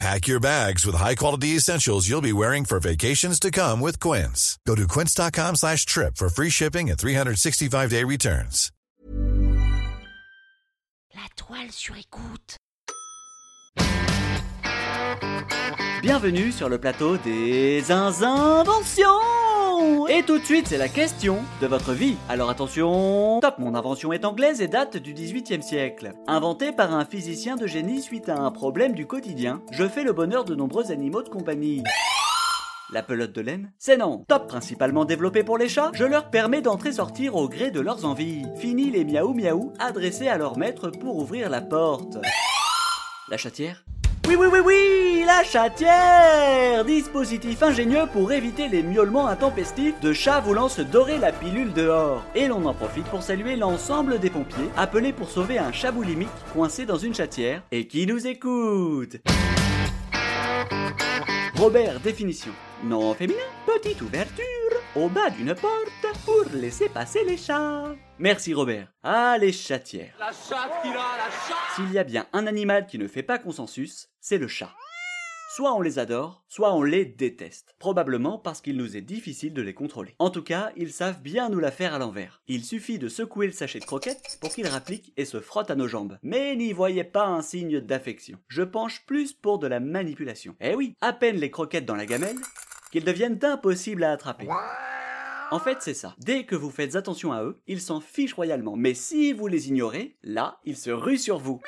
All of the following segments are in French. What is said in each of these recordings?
Pack your bags with high-quality essentials you'll be wearing for vacations to come with Quince. Go to quince.com slash trip for free shipping and 365-day returns. La toile sur écoute. Bienvenue sur le plateau des inventions Et tout de suite, c'est la question de votre vie. Alors attention, top, mon invention est anglaise et date du 18e siècle. Inventée par un physicien de génie suite à un problème du quotidien, je fais le bonheur de nombreux animaux de compagnie. La pelote de laine C'est non. Top, principalement développé pour les chats, je leur permets d'entrer-sortir au gré de leurs envies. Fini les miaou miaou adressés à leur maître pour ouvrir la porte. La chatière oui, oui, oui, oui, la chatière Dispositif ingénieux pour éviter les miaulements intempestifs de chats voulant se dorer la pilule dehors. Et l'on en profite pour saluer l'ensemble des pompiers appelés pour sauver un chat boulimique coincé dans une chatière et qui nous écoute. Robert, définition. Nom féminin, petite ouverture au bas d'une porte pour laisser passer les chats. Merci Robert. Ah, les chatières. La chatte qu'il a, la chatte S'il y a bien un animal qui ne fait pas consensus, c'est le chat. Soit on les adore, soit on les déteste. Probablement parce qu'il nous est difficile de les contrôler. En tout cas, ils savent bien nous la faire à l'envers. Il suffit de secouer le sachet de croquettes pour qu'ils rappliquent et se frottent à nos jambes. Mais n'y voyez pas un signe d'affection. Je penche plus pour de la manipulation. Eh oui, à peine les croquettes dans la gamelle, qu'ils deviennent impossibles à attraper. En fait, c'est ça. Dès que vous faites attention à eux, ils s'en fichent royalement. Mais si vous les ignorez, là, ils se ruent sur vous.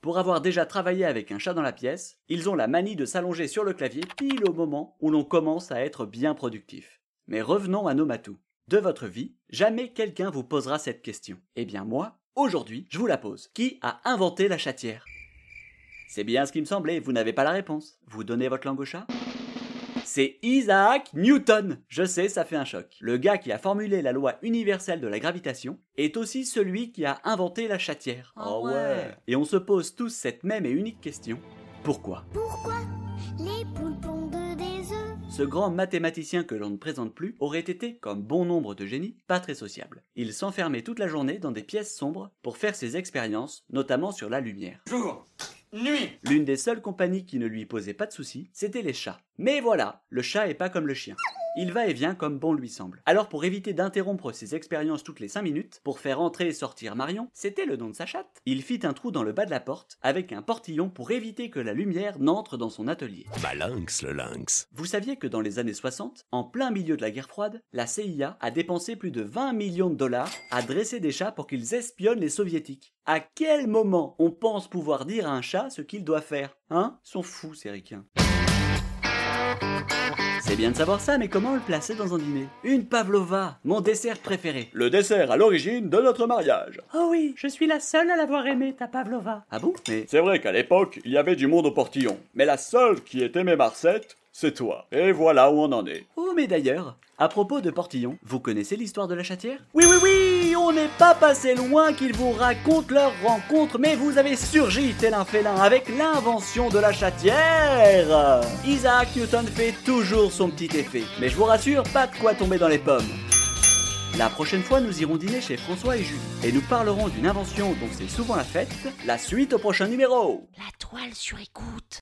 Pour avoir déjà travaillé avec un chat dans la pièce, ils ont la manie de s'allonger sur le clavier pile au moment où l'on commence à être bien productif. Mais revenons à nos matous. De votre vie, jamais quelqu'un vous posera cette question. Eh bien moi, aujourd'hui, je vous la pose. Qui a inventé la chatière? C'est bien ce qui me semblait, vous n'avez pas la réponse. Vous donnez votre langue au chat? C'est Isaac Newton. Je sais, ça fait un choc. Le gars qui a formulé la loi universelle de la gravitation est aussi celui qui a inventé la chatière. Ah ouais. Et on se pose tous cette même et unique question. Pourquoi? Pourquoi les poules pondent des œufs? Ce grand mathématicien que l'on ne présente plus aurait été, comme bon nombre de génies, pas très sociable. Il s'enfermait toute la journée dans des pièces sombres pour faire ses expériences, notamment sur la lumière. Jour L'une des seules compagnies qui ne lui posait pas de soucis, c'était les chats. Mais voilà, le chat est pas comme le chien. Il va et vient comme bon lui semble. Alors pour éviter d'interrompre ses expériences toutes les 5 minutes, pour faire entrer et sortir Marion, c'était le nom de sa chatte, il fit un trou dans le bas de la porte, avec un portillon pour éviter que la lumière n'entre dans son atelier. Bah lynx, le lynx. Vous saviez que dans les années 60, en plein milieu de la guerre froide, la CIA a dépensé plus de 20 millions de dollars à dresser des chats pour qu'ils espionnent les soviétiques. À quel moment on pense pouvoir dire à un chat ce qu'il doit faire? Hein? Sont fous ces ricains. C'est bien de savoir ça, mais comment le placer dans un dîner? Une pavlova, mon dessert préféré. Le dessert à l'origine de notre mariage. Oh oui, je suis la seule à l'avoir aimé, ta pavlova. Ah bon? Mais C'est vrai qu'à l'époque, il y avait du monde au portillon. Mais la seule qui ait aimé Marcette, c'est toi. Et voilà où on en est. Oh, mais d'ailleurs, à propos de Portillon, vous connaissez l'histoire de la chatière? Oui, oui, oui, on n'est pas passé loin qu'ils vous racontent leur rencontre, mais vous avez surgi tel un félin avec l'invention de la chatière Isaac Newton fait toujours son petit effet, mais je vous rassure, pas de quoi tomber dans les pommes. La prochaine fois, nous irons dîner chez François et Julie, et nous parlerons d'une invention dont c'est souvent la fête, la suite au prochain numéro La toile sur écoute.